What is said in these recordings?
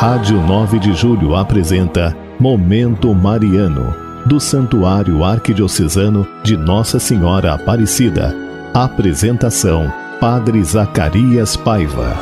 Rádio 9 de Julho apresenta Momento Mariano, do Santuário Arquidiocesano de Nossa Senhora Aparecida. Apresentação: Padre Zacarias Paiva.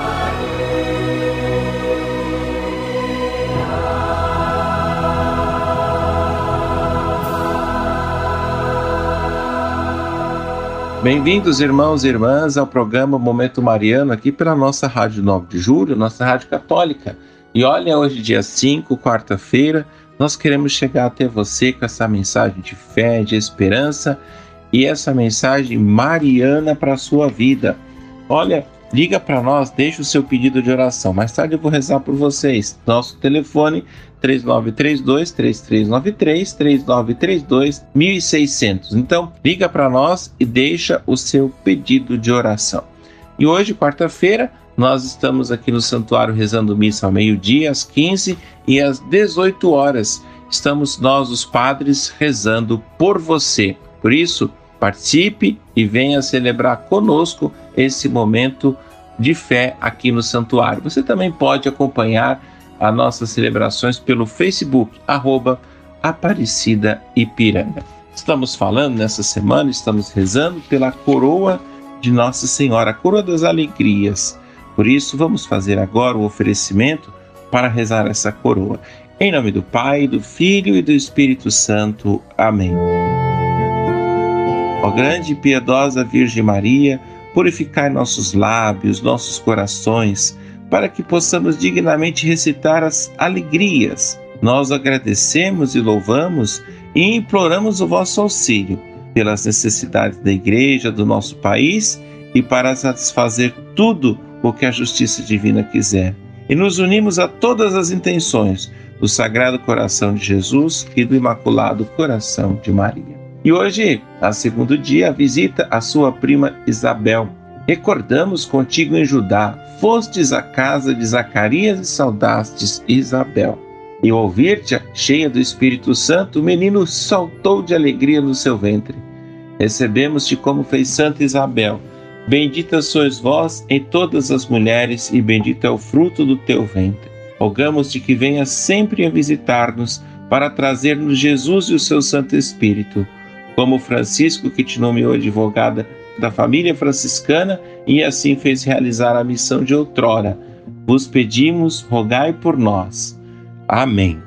Bem-vindos, irmãos e irmãs, ao programa Momento Mariano, aqui pela nossa Rádio 9 de Julho, nossa Rádio Católica. E olha, hoje, dia 5, quarta-feira, nós queremos chegar até você com essa mensagem de fé, de esperança e essa mensagem mariana para a sua vida. Olha, liga para nós, deixa o seu pedido de oração. Mais tarde eu vou rezar por vocês. Nosso telefone 3932 3393 3932 1600. Então, liga para nós e deixa o seu pedido de oração. E hoje, quarta-feira, nós estamos aqui no santuário rezando missa ao meio-dia, às 15 e às 18 horas. Estamos nós, os padres, rezando por você. Por isso, participe e venha celebrar conosco esse momento de fé aqui no santuário. Você também pode acompanhar as nossas celebrações pelo Facebook, arroba Aparecida Ipiranga. Estamos falando nessa semana, estamos rezando pela coroa de Nossa Senhora, a coroa das alegrias. Por isso, vamos fazer agora o oferecimento para rezar essa coroa. Em nome do Pai, do Filho e do Espírito Santo. Amém. Ó grande e piedosa Virgem Maria, purificai nossos lábios, nossos corações, para que possamos dignamente recitar as alegrias. Nós agradecemos e louvamos e imploramos o vosso auxílio pelas necessidades da Igreja, do nosso país e para satisfazer tudo o que a justiça divina quiser. E nos unimos a todas as intenções do Sagrado Coração de Jesus e do Imaculado Coração de Maria. E hoje, a segundo dia, visita a sua prima Isabel. Recordamos contigo em Judá, fostes à casa de Zacarias e saudastes Isabel. E ao ouvir-te, cheia do Espírito Santo, o menino saltou de alegria no seu ventre. Recebemos-te como fez Santa Isabel Bendita sois vós em todas as mulheres, e bendito é o fruto do teu ventre. Rogamos-te que venha sempre a visitar-nos para trazer-nos Jesus e o seu Santo Espírito, como Francisco, que te nomeou advogada da família franciscana e assim fez realizar a missão de outrora. Vos pedimos, rogai por nós. Amém.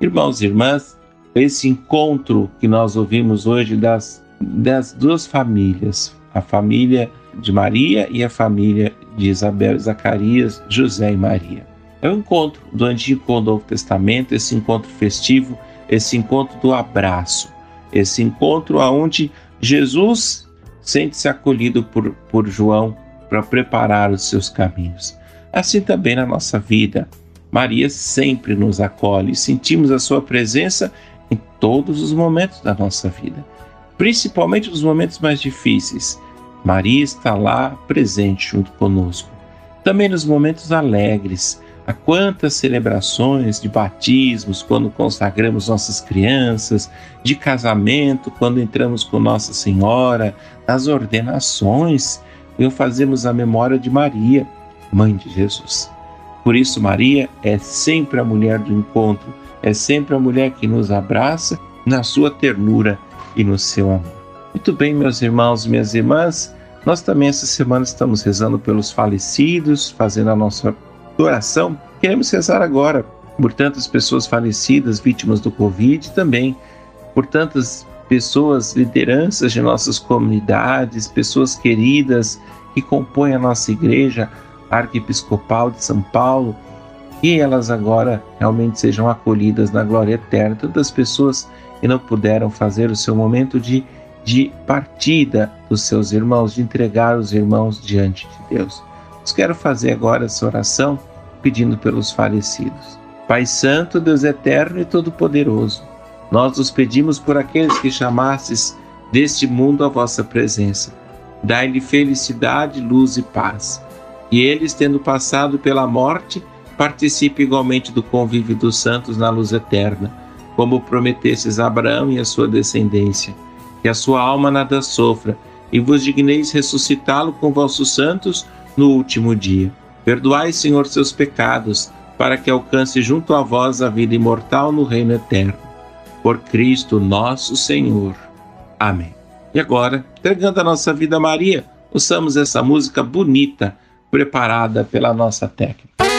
Irmãos e irmãs, esse encontro que nós ouvimos hoje das, das duas famílias, a família de Maria e a família de Isabel, Zacarias, José e Maria. É o encontro do Antigo com o Novo Testamento, esse encontro festivo, esse encontro do abraço, esse encontro onde Jesus sente-se acolhido por, por João para preparar os seus caminhos. Assim também na nossa vida, Maria sempre nos acolhe, sentimos a sua presença em todos os momentos da nossa vida, principalmente nos momentos mais difíceis Maria está lá presente junto conosco. Também nos momentos alegres, há quantas celebrações de batismos quando consagramos nossas crianças, de casamento quando entramos com Nossa Senhora, das ordenações, eu fazemos a memória de Maria, mãe de Jesus. Por isso, Maria é sempre a mulher do encontro, é sempre a mulher que nos abraça na sua ternura e no seu amor. Muito bem, meus irmãos e minhas irmãs, nós também essa semana estamos rezando pelos falecidos, fazendo a nossa oração. Queremos rezar agora por tantas pessoas falecidas, vítimas do Covid também por tantas pessoas, lideranças de nossas comunidades, pessoas queridas que compõem a nossa igreja arquiepiscopal de São Paulo, e elas agora realmente sejam acolhidas na glória eterna. Tantas pessoas que não puderam fazer o seu momento de de partida dos seus irmãos, de entregar os irmãos diante de Deus. Eu quero fazer agora essa oração pedindo pelos falecidos. Pai Santo, Deus Eterno e Todo-Poderoso, nós os pedimos por aqueles que chamastes deste mundo a vossa presença. Dai-lhe felicidade, luz e paz. E eles, tendo passado pela morte, participem igualmente do convívio dos santos na luz eterna, como prometestes a Abraão e a sua descendência que a sua alma nada sofra, e vos digneis ressuscitá-lo com vossos santos no último dia. Perdoai, Senhor, seus pecados, para que alcance junto a vós a vida imortal no reino eterno. Por Cristo nosso Senhor. Amém. E agora, entregando a nossa vida a Maria, ouçamos essa música bonita, preparada pela nossa técnica.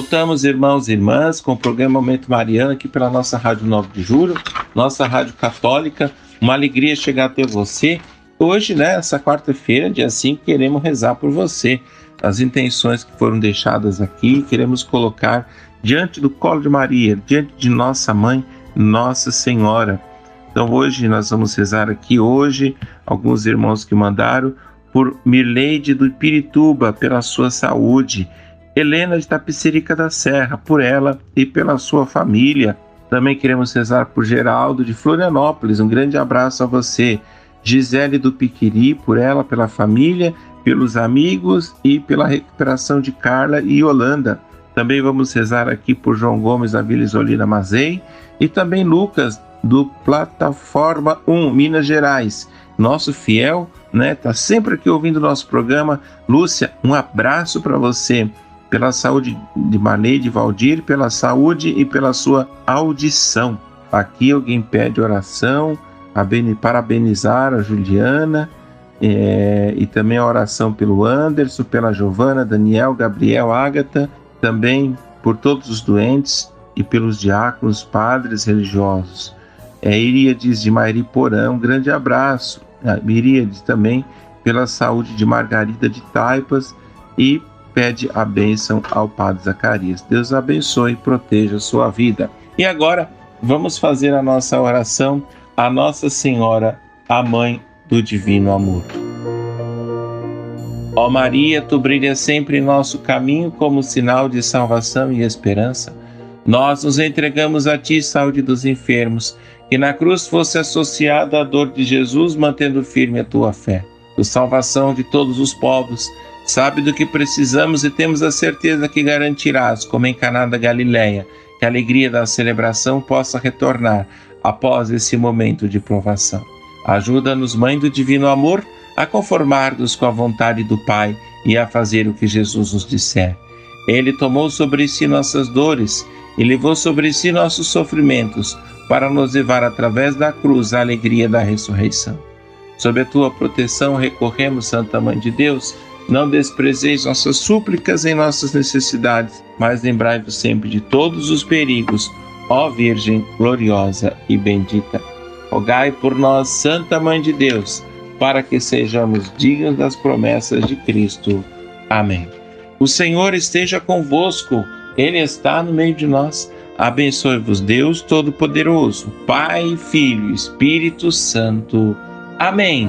Voltamos, irmãos e irmãs, com o programa Momento Mariano aqui pela nossa Rádio 9 de Julho, nossa Rádio Católica. Uma alegria chegar até você. Hoje, né, essa quarta-feira, dia 5, queremos rezar por você. As intenções que foram deixadas aqui, queremos colocar diante do colo de Maria, diante de nossa mãe, Nossa Senhora. Então hoje nós vamos rezar aqui hoje, alguns irmãos que mandaram, por Mirleide do Pirituba, pela sua saúde. Helena de Tapicerica da Serra, por ela e pela sua família. Também queremos rezar por Geraldo de Florianópolis. Um grande abraço a você. Gisele do Piquiri, por ela, pela família, pelos amigos e pela recuperação de Carla e Yolanda. Também vamos rezar aqui por João Gomes da Vila Isolina Mazei e também Lucas do Plataforma 1, Minas Gerais. Nosso fiel, né? Tá sempre aqui ouvindo o nosso programa. Lúcia, um abraço para você pela saúde de Marley, de Valdir, pela saúde e pela sua audição. Aqui alguém pede oração, parabenizar a Juliana é, e também a oração pelo Anderson, pela Giovana, Daniel, Gabriel, Ágata, também por todos os doentes e pelos diáconos, padres religiosos. É, Iríades de Mairiporã, um grande abraço. Iríades também pela saúde de Margarida de Taipas e pede a bênção ao Padre Zacarias. Deus abençoe e proteja a sua vida. E agora vamos fazer a nossa oração a Nossa Senhora, a Mãe do Divino Amor. Ó Maria, tu brilhas sempre em nosso caminho como sinal de salvação e esperança. Nós nos entregamos a ti, saúde dos enfermos, que na cruz fosse associada a dor de Jesus, mantendo firme a tua fé. Tu salvação de todos os povos, sabe do que precisamos e temos a certeza que garantirás, como em Caná da Galileia, que a alegria da celebração possa retornar após esse momento de provação. Ajuda-nos, Mãe do Divino Amor, a conformar-nos com a vontade do Pai e a fazer o que Jesus nos disser. Ele tomou sobre si nossas dores e levou sobre si nossos sofrimentos para nos levar através da cruz à alegria da ressurreição. Sob a tua proteção recorremos, Santa Mãe de Deus. Não desprezeis nossas súplicas em nossas necessidades, mas lembrai-vos sempre de todos os perigos, ó Virgem gloriosa e bendita. Rogai por nós, Santa Mãe de Deus, para que sejamos dignos das promessas de Cristo. Amém. O Senhor esteja convosco, Ele está no meio de nós. Abençoe-vos, Deus Todo-Poderoso, Pai, Filho Espírito Santo. Amém.